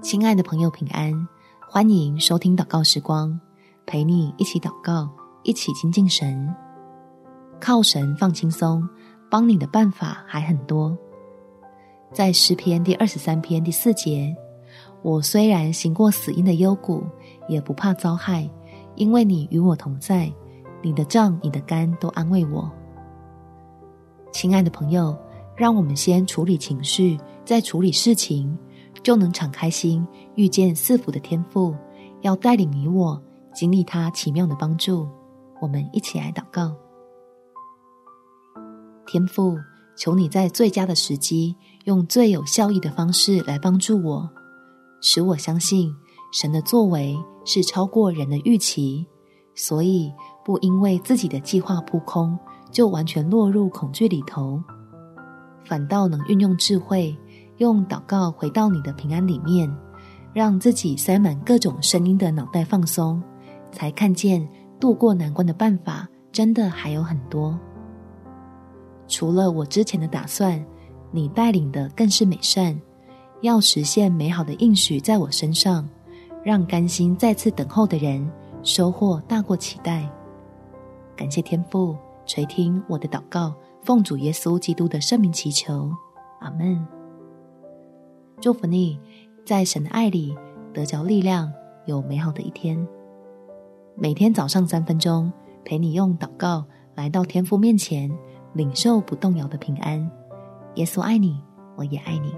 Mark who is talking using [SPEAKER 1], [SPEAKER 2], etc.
[SPEAKER 1] 亲爱的朋友，平安！欢迎收听祷告时光，陪你一起祷告，一起亲近神。靠神放轻松，帮你的办法还很多。在诗篇第二十三篇第四节，我虽然行过死荫的幽谷，也不怕遭害，因为你与我同在，你的杖、你的竿都安慰我。亲爱的朋友，让我们先处理情绪，再处理事情。就能敞开心，遇见赐福的天赋，要带领你我经历他奇妙的帮助。我们一起来祷告：天赋，求你在最佳的时机，用最有效益的方式来帮助我，使我相信神的作为是超过人的预期，所以不因为自己的计划扑空，就完全落入恐惧里头，反倒能运用智慧。用祷告回到你的平安里面，让自己塞满各种声音的脑袋放松，才看见度过难关的办法真的还有很多。除了我之前的打算，你带领的更是美善，要实现美好的应许在我身上，让甘心再次等候的人收获大过期待。感谢天父垂听我的祷告，奉主耶稣基督的圣名祈求，阿门。祝福你，在神的爱里得着力量，有美好的一天。每天早上三分钟，陪你用祷告来到天父面前，领受不动摇的平安。耶稣爱你，我也爱你。